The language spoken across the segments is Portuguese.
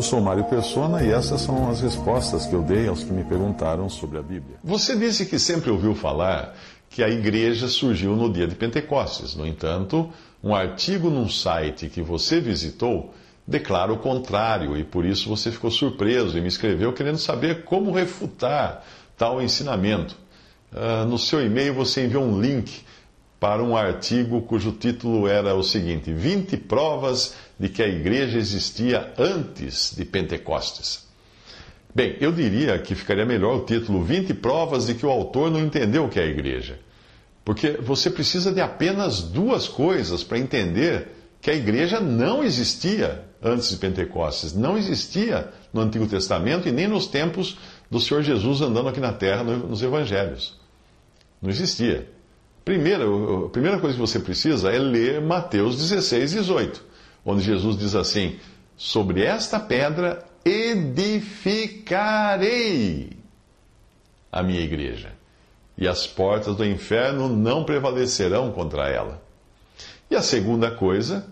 Eu sou Mário Persona e essas são as respostas que eu dei aos que me perguntaram sobre a Bíblia. Você disse que sempre ouviu falar que a igreja surgiu no dia de Pentecostes. No entanto, um artigo num site que você visitou declara o contrário e por isso você ficou surpreso e me escreveu querendo saber como refutar tal ensinamento. Uh, no seu e-mail você enviou um link para um artigo cujo título era o seguinte: 20 provas de que a igreja existia antes de Pentecostes. Bem, eu diria que ficaria melhor o título 20 provas de que o autor não entendeu o que é a igreja. Porque você precisa de apenas duas coisas para entender que a igreja não existia antes de Pentecostes, não existia no Antigo Testamento e nem nos tempos do Senhor Jesus andando aqui na terra nos evangelhos. Não existia. Primeiro, a primeira coisa que você precisa é ler Mateus 16, 18, onde Jesus diz assim: Sobre esta pedra edificarei a minha igreja, e as portas do inferno não prevalecerão contra ela. E a segunda coisa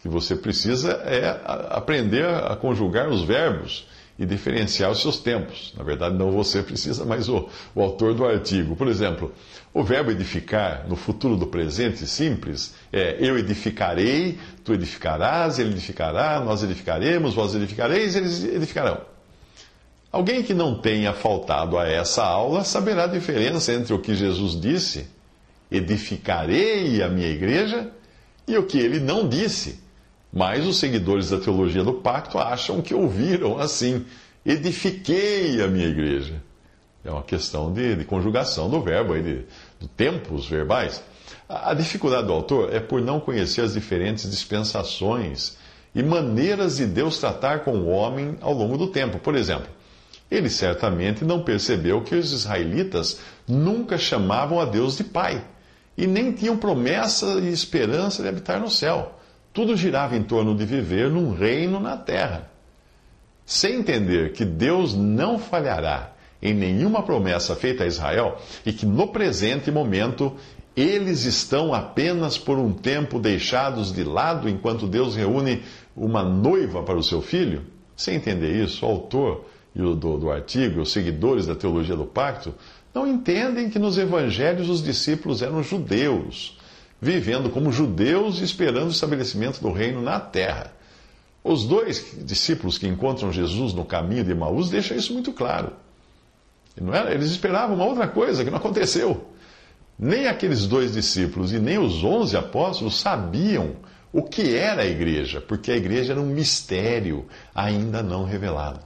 que você precisa é aprender a conjugar os verbos e diferenciar os seus tempos. Na verdade, não você precisa, mas o, o autor do artigo. Por exemplo, o verbo edificar no futuro do presente simples é eu edificarei, tu edificarás, ele edificará, nós edificaremos, vós edificareis, eles edificarão. Alguém que não tenha faltado a essa aula saberá a diferença entre o que Jesus disse, edificarei a minha igreja, e o que ele não disse mas os seguidores da teologia do pacto acham que ouviram assim: edifiquei a minha igreja. É uma questão de, de conjugação do verbo, de, de tempos verbais. A, a dificuldade do autor é por não conhecer as diferentes dispensações e maneiras de Deus tratar com o homem ao longo do tempo. Por exemplo, ele certamente não percebeu que os israelitas nunca chamavam a Deus de Pai e nem tinham promessa e esperança de habitar no céu. Tudo girava em torno de viver num reino na terra. Sem entender que Deus não falhará em nenhuma promessa feita a Israel e que no presente momento eles estão apenas por um tempo deixados de lado enquanto Deus reúne uma noiva para o seu filho, sem entender isso, o autor do, do artigo, os seguidores da teologia do pacto, não entendem que nos evangelhos os discípulos eram judeus vivendo como judeus e esperando o estabelecimento do reino na terra. Os dois discípulos que encontram Jesus no caminho de Emaús deixam isso muito claro. Era? Eles esperavam uma outra coisa que não aconteceu. Nem aqueles dois discípulos e nem os onze apóstolos sabiam o que era a igreja, porque a igreja era um mistério ainda não revelado.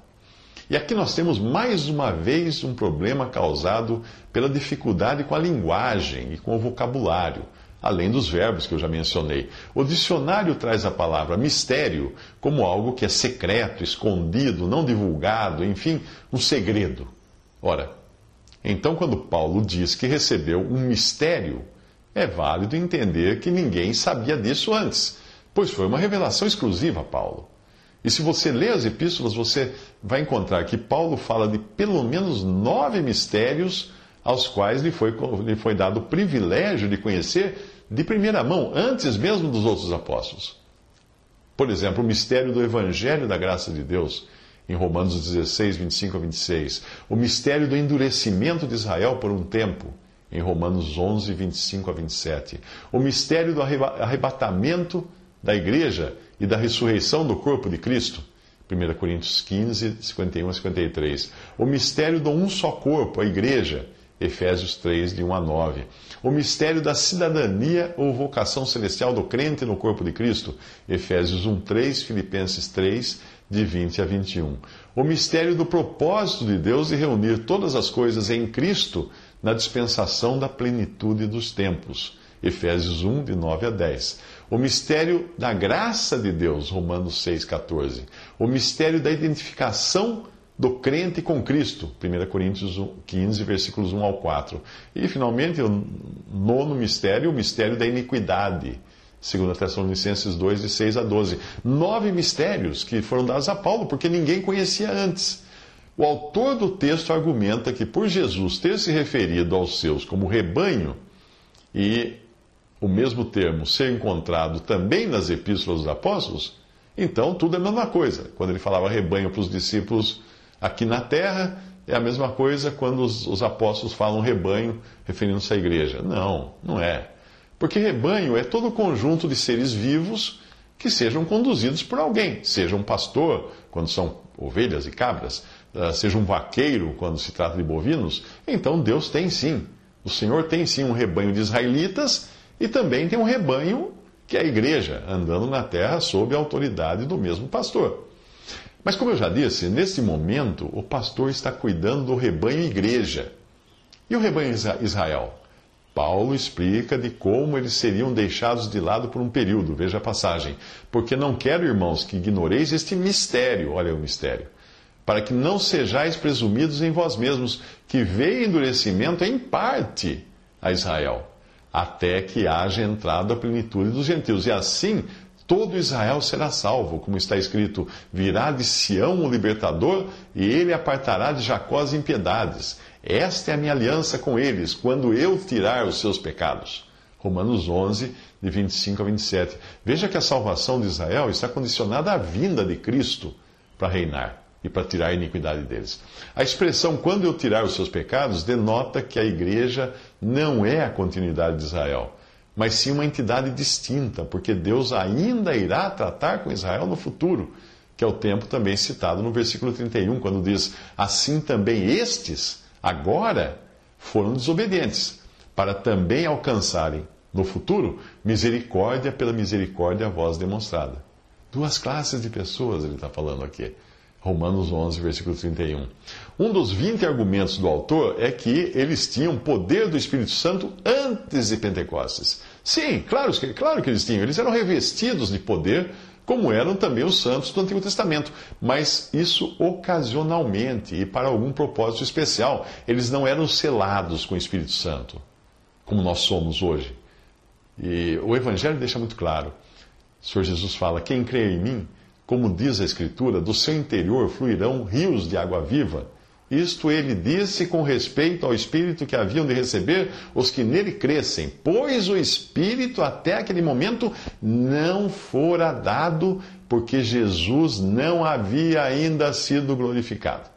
E aqui nós temos mais uma vez um problema causado pela dificuldade com a linguagem e com o vocabulário além dos verbos que eu já mencionei. O dicionário traz a palavra mistério como algo que é secreto, escondido, não divulgado, enfim, um segredo. Ora, então quando Paulo diz que recebeu um mistério, é válido entender que ninguém sabia disso antes, pois foi uma revelação exclusiva a Paulo. E se você lê as epístolas, você vai encontrar que Paulo fala de pelo menos nove mistérios aos quais lhe foi, lhe foi dado o privilégio de conhecer de primeira mão, antes mesmo dos outros apóstolos. Por exemplo, o mistério do Evangelho da graça de Deus, em Romanos 16, 25 a 26. O mistério do endurecimento de Israel por um tempo, em Romanos 11, 25 a 27. O mistério do arrebatamento da igreja e da ressurreição do corpo de Cristo, 1 Coríntios 15, 51 a 53. O mistério do um só corpo, a igreja, Efésios 3, de 1 a 9. O mistério da cidadania ou vocação celestial do crente no corpo de Cristo. Efésios 1, 3, Filipenses 3, de 20 a 21. O mistério do propósito de Deus de reunir todas as coisas em Cristo na dispensação da plenitude dos tempos. Efésios 1, de 9 a 10. O mistério da graça de Deus, Romanos 6, 14. O mistério da identificação do crente com Cristo, 1 Coríntios 15, versículos 1 ao 4. E, finalmente, o nono mistério, o mistério da iniquidade, 2 Tessalonicenses 2, de 6 a 12. Nove mistérios que foram dados a Paulo, porque ninguém conhecia antes. O autor do texto argumenta que, por Jesus ter se referido aos seus como rebanho, e o mesmo termo ser encontrado também nas epístolas dos apóstolos, então tudo é a mesma coisa. Quando ele falava rebanho para os discípulos aqui na terra, é a mesma coisa quando os, os apóstolos falam rebanho, referindo-se à igreja. Não, não é. Porque rebanho é todo o conjunto de seres vivos que sejam conduzidos por alguém, seja um pastor, quando são ovelhas e cabras, ah, seja um vaqueiro, quando se trata de bovinos. Então Deus tem sim. O Senhor tem sim um rebanho de israelitas e também tem um rebanho que é a igreja, andando na terra sob a autoridade do mesmo pastor. Mas, como eu já disse, nesse momento o pastor está cuidando do rebanho igreja. E o rebanho Israel? Paulo explica de como eles seriam deixados de lado por um período, veja a passagem. Porque não quero, irmãos, que ignoreis este mistério, olha o mistério, para que não sejais presumidos em vós mesmos, que veio endurecimento em parte a Israel, até que haja entrado a plenitude dos gentios. E assim todo Israel será salvo, como está escrito: virá de Sião o libertador, e ele apartará de Jacó as impiedades. Esta é a minha aliança com eles, quando eu tirar os seus pecados. Romanos 11, de 25 a 27. Veja que a salvação de Israel está condicionada à vinda de Cristo para reinar e para tirar a iniquidade deles. A expressão quando eu tirar os seus pecados denota que a igreja não é a continuidade de Israel mas sim uma entidade distinta, porque Deus ainda irá tratar com Israel no futuro, que é o tempo também citado no versículo 31, quando diz: Assim também estes, agora, foram desobedientes, para também alcançarem no futuro misericórdia pela misericórdia a vós demonstrada. Duas classes de pessoas ele está falando aqui. Romanos 11, versículo 31. Um dos 20 argumentos do autor é que eles tinham poder do Espírito Santo antes de Pentecostes. Sim, claro, claro que eles tinham. Eles eram revestidos de poder, como eram também os santos do Antigo Testamento. Mas isso ocasionalmente e para algum propósito especial. Eles não eram selados com o Espírito Santo, como nós somos hoje. E o Evangelho deixa muito claro. O Senhor Jesus fala: Quem crê em mim como diz a Escritura, do seu interior fluirão rios de água viva. Isto ele disse com respeito ao Espírito que haviam de receber os que nele crescem, pois o Espírito até aquele momento não fora dado, porque Jesus não havia ainda sido glorificado.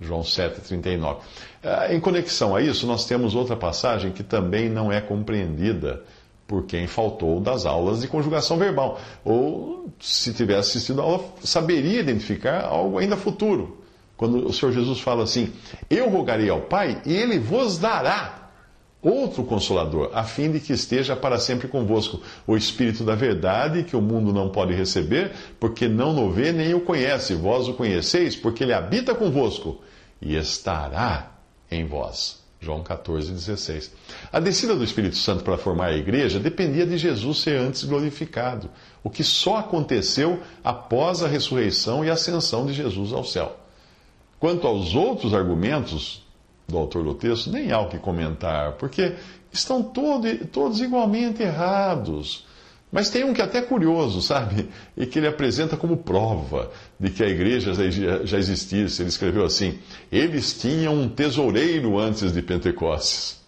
João 7,39. Ah, em conexão a isso, nós temos outra passagem que também não é compreendida por quem faltou das aulas de conjugação verbal. Ou, se tivesse assistido a aula, saberia identificar algo ainda futuro. Quando o Senhor Jesus fala assim: Eu rogarei ao Pai e ele vos dará outro consolador, a fim de que esteja para sempre convosco, o Espírito da Verdade, que o mundo não pode receber, porque não o vê nem o conhece. Vós o conheceis, porque ele habita convosco e estará em vós. João 14, 16. A descida do Espírito Santo para formar a igreja dependia de Jesus ser antes glorificado, o que só aconteceu após a ressurreição e ascensão de Jesus ao céu. Quanto aos outros argumentos do autor do texto, nem há o que comentar, porque estão todo, todos igualmente errados. Mas tem um que é até curioso, sabe? E que ele apresenta como prova de que a igreja já existisse. Ele escreveu assim: Eles tinham um tesoureiro antes de Pentecostes.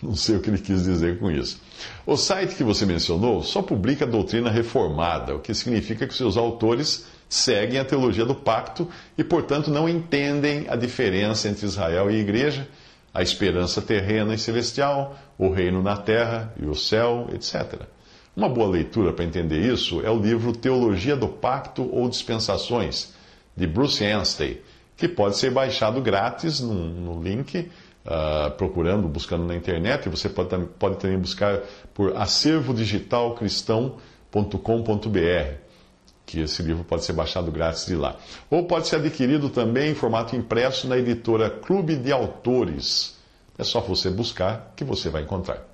Não sei o que ele quis dizer com isso. O site que você mencionou só publica doutrina reformada, o que significa que seus autores seguem a teologia do pacto e, portanto, não entendem a diferença entre Israel e igreja, a esperança terrena e celestial, o reino na terra e o céu, etc. Uma boa leitura para entender isso é o livro Teologia do Pacto ou Dispensações, de Bruce Anstey, que pode ser baixado grátis no, no link, uh, procurando, buscando na internet. Você pode, pode também buscar por acervodigitalcristão.com.br, que esse livro pode ser baixado grátis de lá. Ou pode ser adquirido também em formato impresso na editora Clube de Autores. É só você buscar que você vai encontrar.